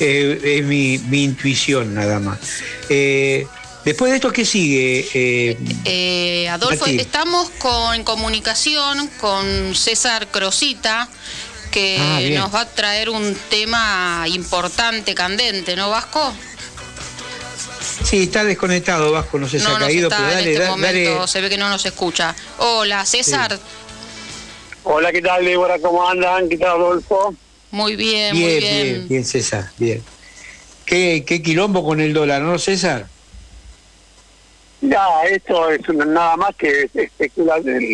Eh, es mi, mi, intuición nada más. Eh, después de esto, ¿qué sigue? Eh, Adolfo, estamos con, en comunicación con César Crosita, que ah, nos va a traer un tema importante, candente, ¿no, Vasco? Sí, está desconectado, Vasco, no sé si ha caído, pero dale, en este momento se ve que no nos escucha. Hola, César. Hola, ¿qué tal, Débora? ¿Cómo andan? ¿Qué tal, Adolfo? Muy bien, muy bien. Bien, bien, César, bien. ¿Qué, qué quilombo con el dólar, no, César? Ya, esto es nada más que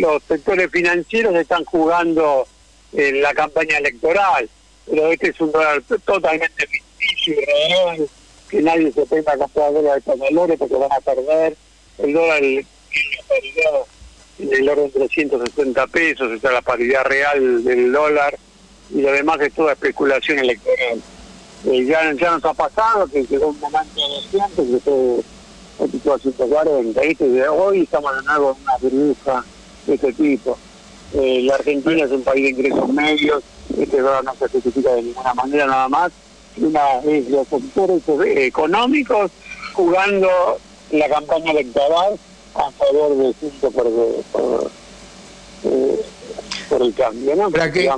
los sectores financieros están jugando en la campaña electoral, pero este es un dólar totalmente ficticio y real, que nadie se tenga a comprar dólares de estos valores porque van a perder. El dólar en el orden de 360 pesos, esa es la paridad real del dólar y lo demás es toda especulación electoral. Eh, ya, nos ha pasado que quedó un momento de que fue el tipo de 140, ¿viste? hoy estamos de nuevo en una burbuja de este tipo. Eh, la Argentina es un país de ingresos medios, este dólar no se justifica de ninguna manera nada más. Una es los sectores económicos jugando la campaña electoral a favor de Junto por, por por el cambio, ¿no? Eh,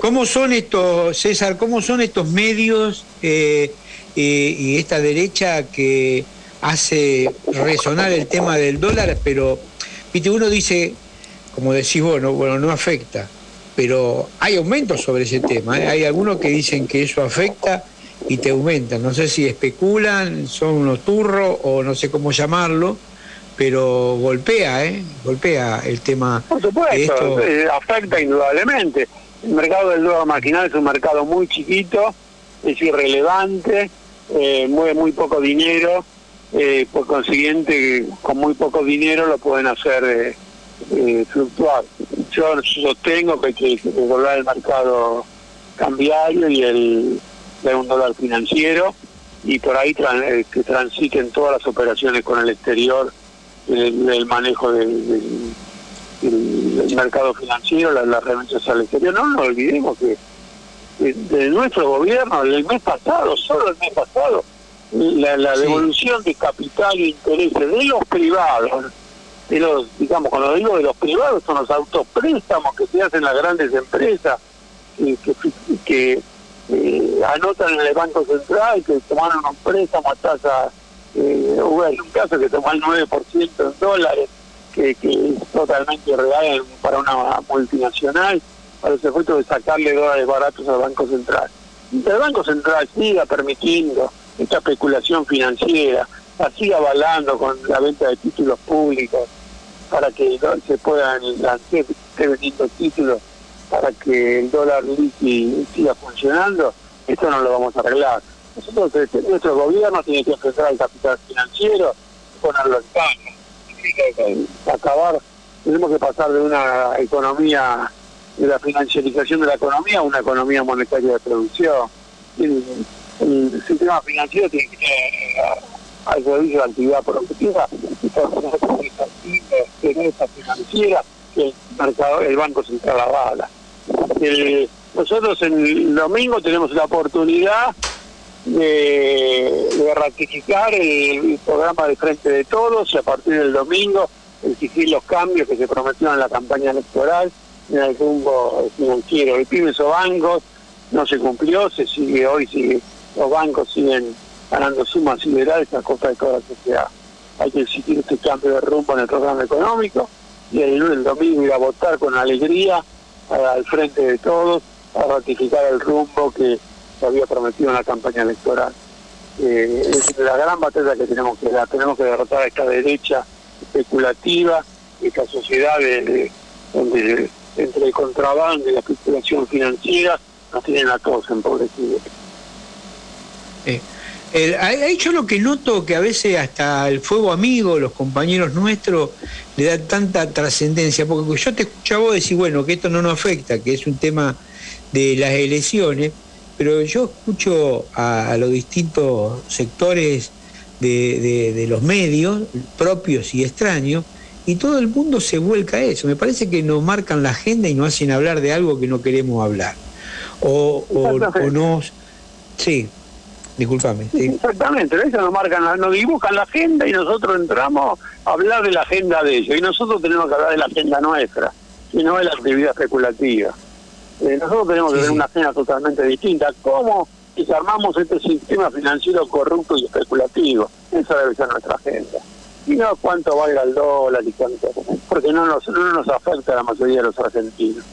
¿cómo, son estos, César, cómo son estos medios eh, y esta derecha que hace resonar el tema del dólar, pero viste, uno dice, como decís vos, no, bueno, no afecta, pero hay aumentos sobre ese tema, ¿eh? hay algunos que dicen que eso afecta y te aumentan, no sé si especulan, son unos turros o no sé cómo llamarlo, pero golpea, ¿eh? Golpea el tema. Por supuesto, eh, afecta indudablemente. El mercado del dólar maquinal es un mercado muy chiquito, es irrelevante, eh, mueve muy poco dinero, eh, por consiguiente, con muy poco dinero lo pueden hacer eh, fluctuar. Yo sostengo que hay que regular el mercado cambiario y el de un dólar financiero y por ahí que transiten todas las operaciones con el exterior el, manejo del, mercado financiero, las la remesas al exterior. No nos olvidemos que de, nuestro gobierno, el mes pasado, solo el mes pasado, la, devolución de capital e intereses de los privados, de los, digamos, cuando digo de los privados, son los autopréstamos que se hacen las grandes empresas, que, que, eh, anotan en el Banco Central, que tomaron un préstamo a tasa eh, hubo un caso que tomó el 9% en dólares, que, es totalmente real para una multinacional, para ese efecto de sacarle dólares baratos al Banco Central. Y el Banco Central siga permitiendo esta especulación financiera, la siga avalando con la venta de títulos públicos para que se puedan lanzar vendiendo títulos para que el dólar líquido siga funcionando, esto no lo vamos a arreglar nosotros, este, nuestro gobierno tiene que enfrentar al capital financiero, ponerlo en caja, acabar, tenemos que pasar de una economía, de la financiarización de la economía a una economía monetaria de producción. El, sistema financiero tiene que ser al servicio de la actividad productiva esa financiera que el mercado, el Banco Central avala. El, nosotros el domingo tenemos la oportunidad de, ratificar el, programa de Frente de Todos y a partir del domingo exigir los cambios que se prometieron en la campaña electoral en el rumbo financiero. El pymes o bancos no se cumplió, se sigue hoy, sigue, los bancos siguen ganando sumas siderales, esa cosa de toda la sociedad. Hay que exigir este cambio de rumbo en el programa económico y el, el domingo ir a votar con alegría al frente de todos a ratificar el rumbo que había prometido en la campaña electoral. Eh, es la gran batalla que tenemos que dar. Tenemos que derrotar a esta derecha especulativa, esta sociedad de, entre el contrabando y la especulación financiera nos tienen a todos empobrecidos. Eh, ahí yo lo que noto que a veces hasta el fuego amigo, los compañeros nuestros, le da tanta trascendencia, porque yo te escuchaba decir, bueno, que esto no nos afecta, que es un tema de las elecciones, pero yo escucho a, los distintos sectores de, los medios, propios y extraños, y todo el mundo se vuelca a eso. Me parece que nos marcan la agenda y nos hacen hablar de algo que no queremos hablar. O, o, nos, Sí, discúlpame. Exactamente, nos marcan, nos dibujan la agenda y nosotros entramos a hablar de la agenda de ellos. Y nosotros tenemos que hablar de la agenda nuestra, y no de la actividad especulativa. Eh, nosotros tenemos que tener una agenda totalmente distinta. ¿Cómo desarmamos este sistema financiero corrupto y especulativo? Esa debe ser nuestra agenda. Y no cuánto valga el dólar y cuánto, porque no nos, no nos afecta a la mayoría de los argentinos.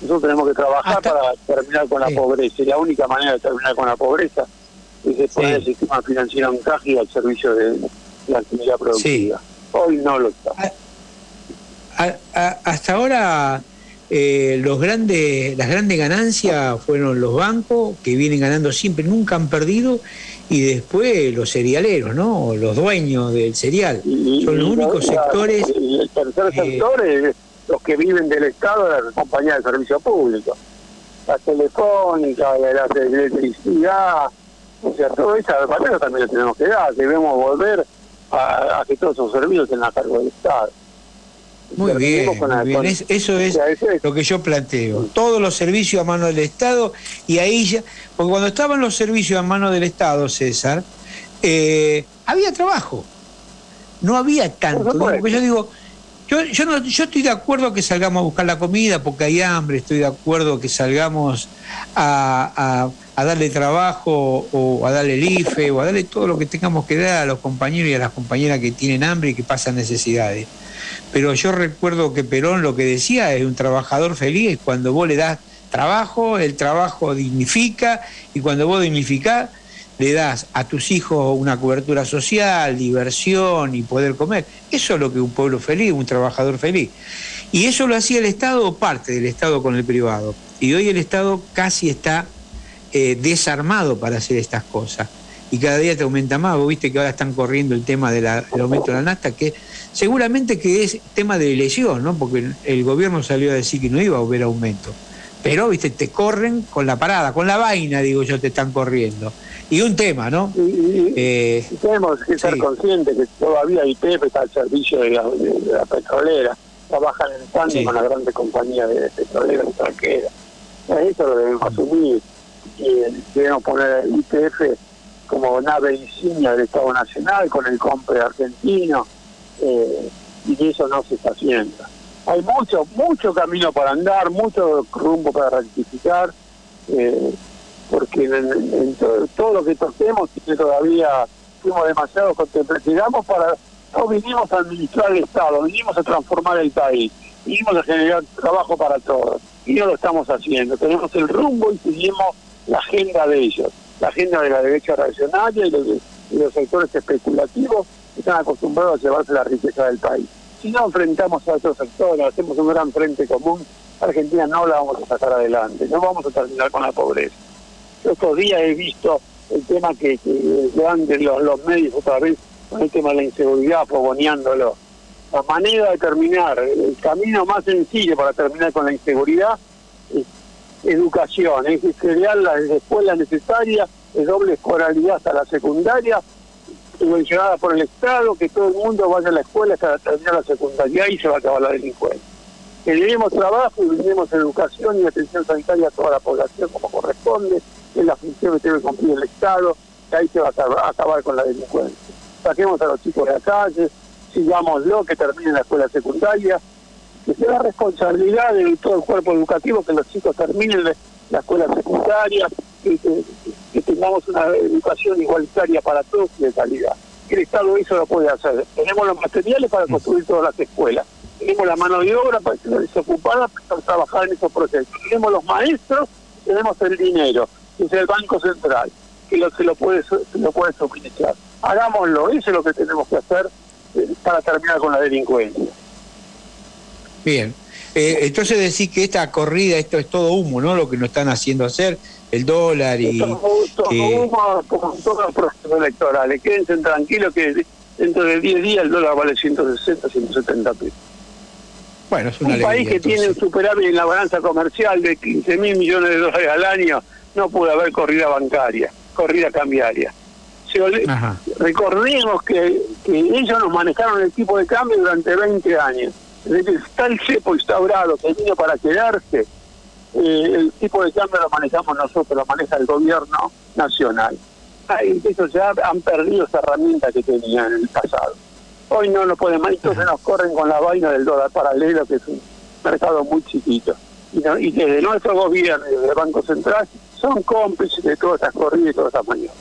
Nosotros tenemos que trabajar para terminar con la pobreza. Y la única manera de terminar con la pobreza es poner el sistema financiero en caja y al servicio de la actividad productiva. Hoy no lo está. hasta ahora eh, los grandes, las grandes ganancias fueron los bancos, que vienen ganando siempre, nunca han perdido, y después los cerealeros, ¿no? Los dueños del cereal. Son los únicos sectores. el tercer eh, sector es los que viven del Estado la compañía de servicio público. La telefónica, la electricidad, o sea, todo eso también lo tenemos que dar, debemos volver a, que todos esos servicios estén a cargo del Estado. Muy bien, eso es lo que yo planteo. Todos los servicios a mano del Estado y ahí ya, porque cuando estaban los servicios a mano del Estado, César, eh, había trabajo. No había tanto. Porque yo digo, yo, yo, no, yo estoy de acuerdo que salgamos a buscar la comida porque hay hambre, estoy de acuerdo que salgamos a, a, darle trabajo o a darle el IFE o a darle todo lo que tengamos que dar a los compañeros y a las compañeras que tienen hambre y que pasan necesidades. Pero yo recuerdo que Perón lo que decía es un trabajador feliz cuando vos le das trabajo, el trabajo dignifica y cuando vos dignificás le das a tus hijos una cobertura social, diversión y poder comer. Eso es lo que un pueblo feliz, un trabajador feliz. Y eso lo hacía el Estado o parte del Estado con el privado. Y hoy el Estado casi está eh, desarmado para hacer estas cosas. Y cada día te aumenta más. Vos viste que ahora están corriendo el tema del aumento de la nasta, que seguramente que es tema de elección, ¿no? Porque el gobierno salió a decir que no iba a haber aumento. Pero, viste, te corren con la parada, con la vaina, digo yo, te están corriendo y un tema, ¿no? eh, tenemos que ser conscientes que todavía IPF está al servicio de la, petrolera, trabajan en tanto con las grandes compañías de petroleras extranjeras. Eso lo debemos asumir. Y debemos poner IPF como nave insignia del Estado Nacional con el compre argentino eh, y eso no se está haciendo. Hay mucho, mucho camino para andar, mucho rumbo para rectificar. Eh, porque en, todo, lo que toquemos tiene todavía, fuimos demasiado contemplativos para, no vinimos a administrar el Estado, vinimos a transformar el país, vinimos a generar trabajo para todos, y no lo estamos haciendo, tenemos el rumbo y seguimos la agenda de ellos, la agenda de la derecha reaccionaria y los, sectores especulativos están acostumbrados a llevarse la riqueza del país. Si no enfrentamos a otros sectores, hacemos un gran frente común, Argentina no la vamos a sacar adelante, no vamos a terminar con la pobreza estos días he visto el tema que, que dan los, los medios otra vez con el tema de la inseguridad, fogoneándolo. La manera de terminar, el camino más sencillo para terminar con la inseguridad es educación, es crear las escuelas necesarias, de doble escolaridad hasta la secundaria, subvencionada por el Estado, que todo el mundo vaya a la escuela hasta terminar la secundaria y se va a acabar la delincuencia. Que le trabajo y le educación y atención sanitaria a toda la población como corresponde, es la función que debe cumplir el Estado, que ahí se va a acabar con la delincuencia. Saquemos a los chicos de la calle, sigámoslo, que termine la escuela secundaria, que sea la responsabilidad de todo el cuerpo educativo que los chicos terminen la escuela secundaria, que, tengamos una educación igualitaria para todos y de calidad. El Estado eso lo puede hacer. Tenemos los materiales para construir todas las escuelas. Tenemos la mano de obra para que desocupada para trabajar en esos procesos. Tenemos los maestros, tenemos el dinero es el Banco Central, que lo, se, lo puede, se lo puede suministrar. Hagámoslo, eso es lo que tenemos que hacer eh, para terminar con la delincuencia. Bien, eh, entonces decir que esta corrida, esto es todo humo, ¿no? Lo que nos están haciendo hacer, el dólar y... Todo, humo como todos los procesos electorales. Quédense tranquilos que dentro de 10 días el dólar vale 160, 170 pesos. Bueno, es una un país que tiene un superávit en la balanza comercial de 15 mil millones de dólares al año no puede haber corrida bancaria, corrida cambiaria. recordemos que, ellos nos manejaron el tipo de cambio durante 20 años. Que está el cepo instaurado, que vino para quedarse, eh, el tipo de cambio lo manejamos nosotros, lo maneja el gobierno nacional. Ay, eso ya han perdido esa herramienta que tenían en el pasado. Hoy no lo pueden más, entonces nos corren con la vaina del dólar paralelo, que es un mercado muy chiquito. Y, y desde nuestro gobierno desde el Banco Central son cómplices de todas estas corridas y todas estas mañanas.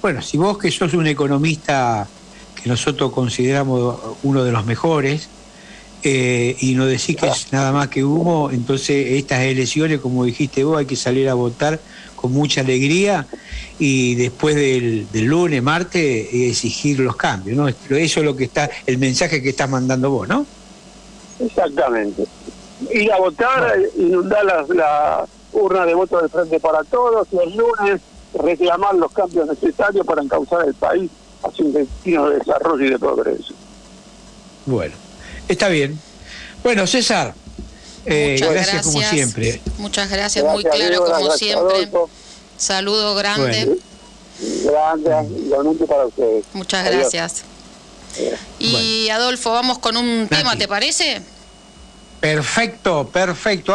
Bueno, si vos que sos un economista que nosotros consideramos uno de los mejores, eh, y no decís que es nada más que humo, entonces estas elecciones, como dijiste vos, hay que salir a votar con mucha alegría y después del, lunes, martes, exigir los cambios, ¿no? Eso es lo que está, el mensaje que estás mandando vos, ¿no? Exactamente. Ir a votar, inundar la, la, urna de voto del Frente para Todos y el lunes reclamar los cambios necesarios para encauzar el país hacia un destino de desarrollo y de progreso. Bueno. Está bien. Bueno, César, eh, gracias, como siempre. Muchas gracias, muy claro como siempre. Saludo grande. Grande, igualmente para ustedes. Muchas gracias. Y Adolfo, vamos con un tema, ¿te parece? Perfecto, perfecto.